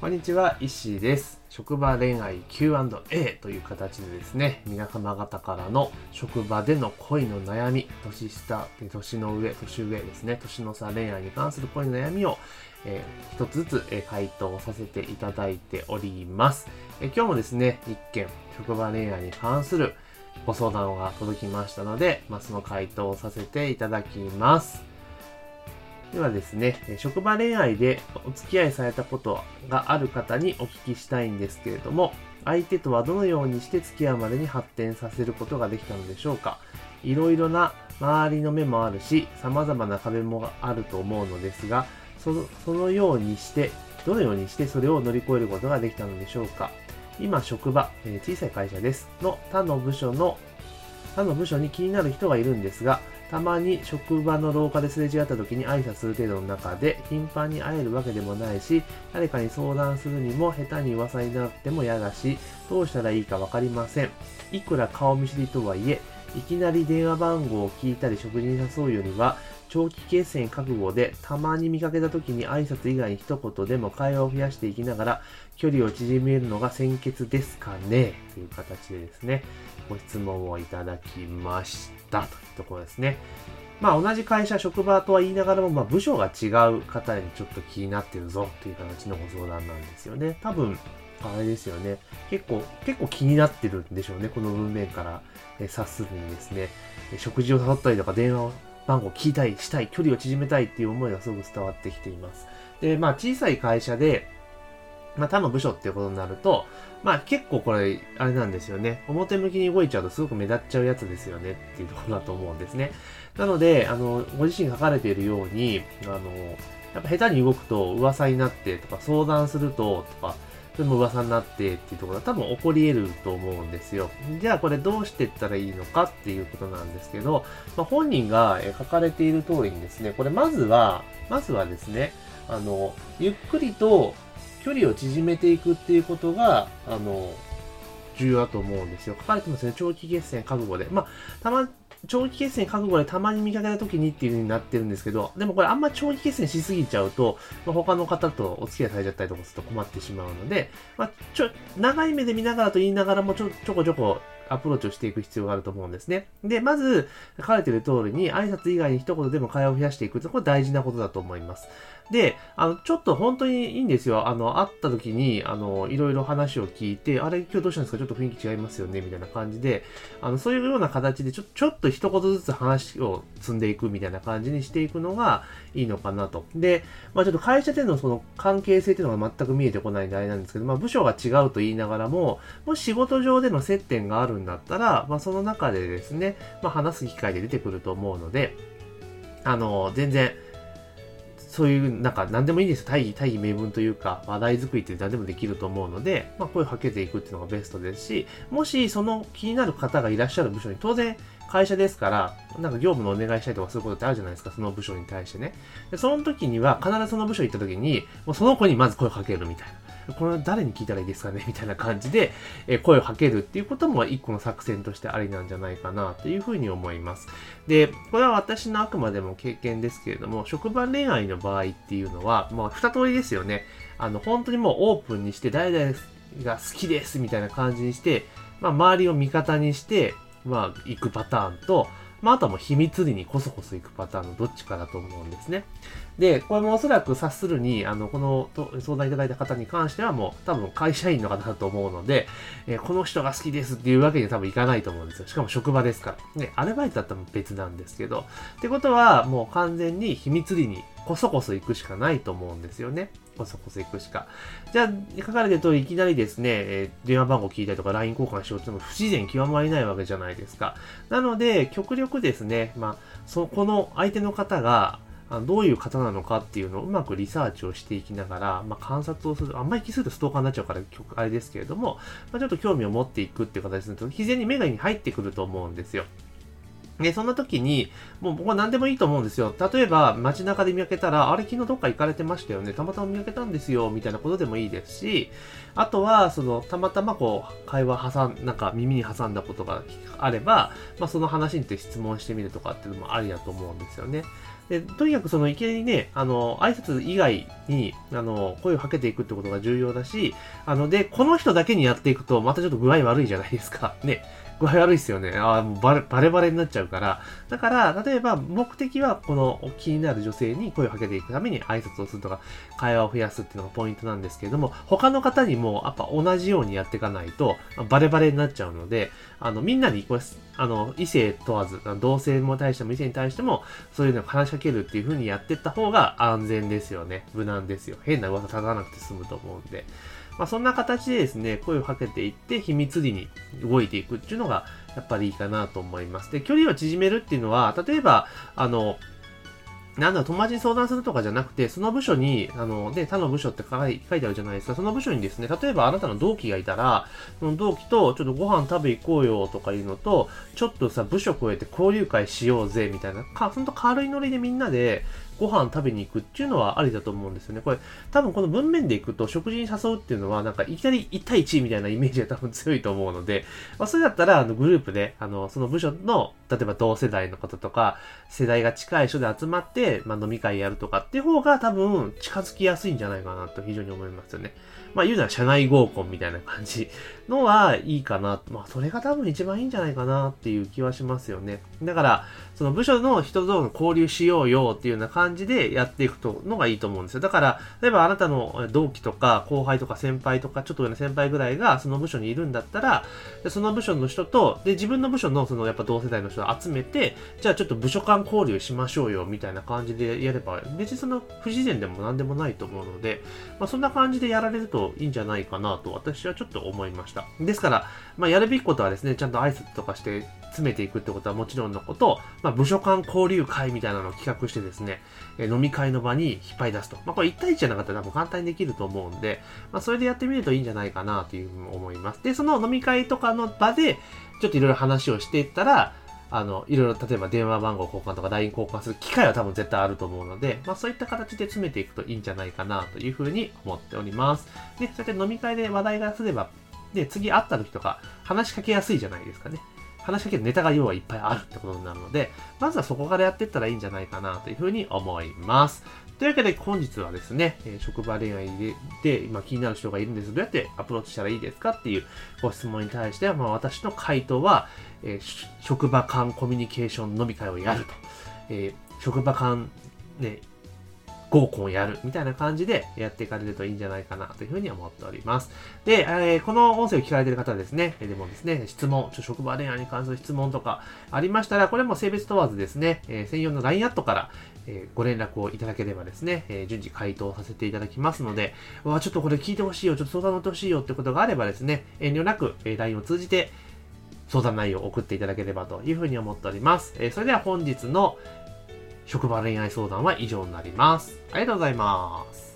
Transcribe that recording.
こんにちは、石井です。職場恋愛 Q&A という形でですね、皆様方からの職場での恋の悩み、年下、年の上、年上ですね、年の差恋愛に関する恋の悩みを、えー一つずつ、えー回答させていただいております。えー今日もですね、一件、職場恋愛に関するご相談が届きましたので、まあ、その回答をさせていただきます。ではですね、職場恋愛でお付き合いされたことがある方にお聞きしたいんですけれども、相手とはどのようにして付き合うまでに発展させることができたのでしょうかいろいろな周りの目もあるし、様々な壁もあると思うのですが、そのそのようにして、どのようにしてそれを乗り越えることができたのでしょうか今、職場、え小さい会社です。の他の部署の、他の部署に気になる人がいるんですが、たまに職場の廊下ですれ違った時に挨拶する程度の中で頻繁に会えるわけでもないし、誰かに相談するにも下手に噂になっても嫌だし、どうしたらいいかわかりません。いくら顔見知りとはいえ、いきなり電話番号を聞いたり食事に誘うよりは、長期決戦覚悟でたまに見かけた時に挨拶以外に一言でも会話を増やしていきながら距離を縮めるのが先決ですかね？という形でですね、ご質問をいただきましたというところですね。まあ同じ会社、職場とは言いながらも、まあ部署が違う方にちょっと気になってるぞという形のご相談なんですよね。多分、あれですよね。結構、結構気になってるんでしょうね。この文面からえ察するにですね。食事を誘ったりとか電話番号を聞いたりしたい、距離を縮めたいっていう思いがすごく伝わってきています。で、まあ小さい会社で、まあ他の部署っていうことになると、まあ結構これ、あれなんですよね。表向きに動いちゃうとすごく目立っちゃうやつですよねっていうところだと思うんですね。なので、あの、ご自身が書かれているように、あの、やっぱ下手に動くと噂になってとか相談するととか、それも噂になってっていうところが多分起こり得ると思うんですよ。じゃあこれどうしてったらいいのかっていうことなんですけど、まあ、本人が書かれている通りにですね、これまずは、まずはですね、あの、ゆっくりと距離を縮めていくっていうことが、あの、重要だと思うんですよ。書かれてますね。長期決戦覚悟で。まあ、たま、長期決戦覚悟でたまに見かけた時にっていう風になってるんですけど、でもこれあんま長期決戦しすぎちゃうと、まあ、他の方とお付き合いされちゃったりとかすると困ってしまうので、まあ、ちょ、長い目で見ながらと言いながらもちょ、ちょこちょこアプローチをしていく必要があると思うんですね。で、まず、書かれてる通りに、挨拶以外に一言でも会話を増やしていくと、これ大事なことだと思います。で、あの、ちょっと本当にいいんですよ。あの、会った時に、あの、いろいろ話を聞いて、あれ、今日どうしたんですか？ちょっと雰囲気違いますよね？みたいな感じで、あの、そういうような形で、ちょ、ちょっと一言ずつ話を積んでいくみたいな感じにしていくのがいいのかなと。で、まあちょっと会社でのその関係性っていうのが全く見えてこないんであれなんですけど、まあ部署が違うと言いながらも、もし仕事上での接点があるんだったら、まあその中でですね、まあ話す機会で出てくると思うので、あの、全然、そういう、なんか何でもいいんですよ。大義、大義名分というか、話題作りって何でもできると思うので、まあ声をかけていくっていうのがベストですし、もしその気になる方がいらっしゃる部署に、当然会社ですから、なんか業務のお願いしたりとかすることってあるじゃないですか、その部署に対してね。でその時には、必ずその部署行った時に、もうその子にまず声をかけるみたいな。これは誰に聞いたらいいですかね？みたいな感じで、え声をかけるっていうことも一個の作戦としてありなんじゃないかなというふうに思います。で、これは私のあくまでも経験ですけれども、職場恋愛の場合っていうのは、まあ、二通りですよね。あの、本当にもうオープンにして、誰々が好きですみたいな感じにして、まあ、周りを味方にして、まあ、行くパターンと、まあ、あとはもう秘密裏にこそこそ行くパターンのどっちかだと思うんですね。で、これもおそらく察するに、あの、このと相談いただいた方に関してはもう多分会社員の方だと思うので、えーこの人が好きですっていうわけには多分いかないと思うんですよ。しかも職場ですから。ね、アルバイトだったら別なんですけど。ってことは、もう完全に秘密裏にこそこそ行くしかないと思うんですよね。こそこそ行くしか。じゃあ、書かれてる通りいきなりですね、えー電話番号聞いたりとか LINE 交換しようっても不自然極まりないわけじゃないですか。なので、極力ですね、まあ、そこの相手の方が、どういう方なのかっていうのをうまくリサーチをしていきながら、まあ、観察をする。あんまり気するとストーカーになっちゃうから、あれですけれども、まあ、ちょっと興味を持っていくっていう形にすると、自然に目がに入ってくると思うんですよ。で、そんな時に、もう僕は何でもいいと思うんですよ。例えば、街中で見分けたら、あれ昨日どっか行かれてましたよね。たまたま見分けたんですよ。みたいなことでもいいですし、あとは、その、たまたまこう、会話挟ん、なんか耳に挟んだことがあれば、まあその話について質問してみるとかっていうのもありだと思うんですよね。でとにかくそのいきなりね、あの、挨拶以外に、あの、声をかけていくってことが重要だし、あの、で、この人だけにやっていくと、またちょっと具合悪いじゃないですか。ね。具合悪いっすよね。ああ、もうバレバレバレになっちゃうから。だから、例えば目的はこの気になる女性に声をかけていくために挨拶をするとか、会話を増やすっていうのがポイントなんですけれども、他の方にもやっぱ同じようにやっていかないと、バレバレになっちゃうので、あの、みんなにこれ、あの、異性問わず、同性も対しても異性に対しても、そういうのを話しかけるっていう風にやっていった方が安全ですよね。無難ですよ。変な噂立たなくて済むと思うんで。まあ、そんな形でですね、声をかけていって、秘密裏に動いていくっていうのが、やっぱりいいかなと思います。で、距離を縮めるっていうのは、例えば、あの、なんだ、友達に相談するとかじゃなくて、その部署に、あの、で、他の部署って書いてあるじゃないですか。その部署にですね、例えばあなたの同期がいたら、その同期とちょっとご飯食べ行こうよとかいうのと、ちょっとさ、部署超えて交流会しようぜみたいな、か、ほんと軽いノリでみんなで、ご飯食べに行くっていうのはありだと思うんですよね。これ、多分この文面で行くと食事に誘うっていうのは、なんかいきなり1対1みたいなイメージが多分強いと思うので、まあ、それだったら、あの、グループで、あの、その部署の、例えば同世代の方とか、世代が近い人で集まって、まあ、飲み会やるとかっていう方が多分近づきやすいんじゃないかなと非常に思いますよね。まあ言うなら社内合コンみたいな感じのはいいかな。まあそれが多分一番いいんじゃないかなっていう気はしますよね。だから、その部署の人との交流しようよっていうような感じでやっていくとのがいいと思うんですよ。だから、例えばあなたの同期とか後輩とか先輩とかちょっと上の先輩ぐらいがその部署にいるんだったら、その部署の人と、で、自分の部署のそのやっぱ同世代の人を集めて、じゃあちょっと部署間交流しましょうよみたいな感じでやれば、別にその不自然でも何でもないと思うので、まあそんな感じでやられるとといいんじゃないかなと私はちょっと思いました。ですから、まあ、やるべきことはですね、ちゃんと挨拶とかして詰めていくってことはもちろんのこと、まあ、部署間交流会みたいなのを企画してですね、え飲み会の場に引っ張り出すと。まあ、これ1対1じゃなかったら多分簡単にできると思うんで、まあ、それでやってみるといいんじゃないかなというふうに思います。で、その飲み会とかの場で、ちょっといろいろ話をしていったら、あの、いろいろ、例えば電話番号交換とか LINE 交換する機会は多分絶対あると思うので、まあそういった形で詰めていくといいんじゃないかなというふうに思っております。で、そうやって飲み会で話題がすれば、で、次会った時とか話しかけやすいじゃないですかね。話しかけるネタが要はいっぱいあるってことになるので、まずはそこからやっていったらいいんじゃないかなというふうに思います。というわけで本日はですね、え職場恋愛で今気になる人がいるんです。どうやってアプローチしたらいいですかっていうご質問に対しては、まあ、私の回答は、えー、職場間コミュニケーション飲み会をやると。えー、職場間、ね、合コンやるみたいな感じでやっていかれるといいんじゃないかなというふうに思っております。で、えー、この音声を聞かれている方ですね、でもですね、質問、職場恋愛に関する質問とかありましたら、これも性別問わずですね、えー、専用の LINE アットから、えー、ご連絡をいただければですね、え、順次回答させていただきますので、わちょっとこれ聞いてほしいよ、ちょっと相談乗ってほしいよってことがあればですね、遠慮なく、え、LINE を通じて相談内容を送っていただければというふうに思っております。え、それでは本日の職場恋愛相談は以上になります。ありがとうございます。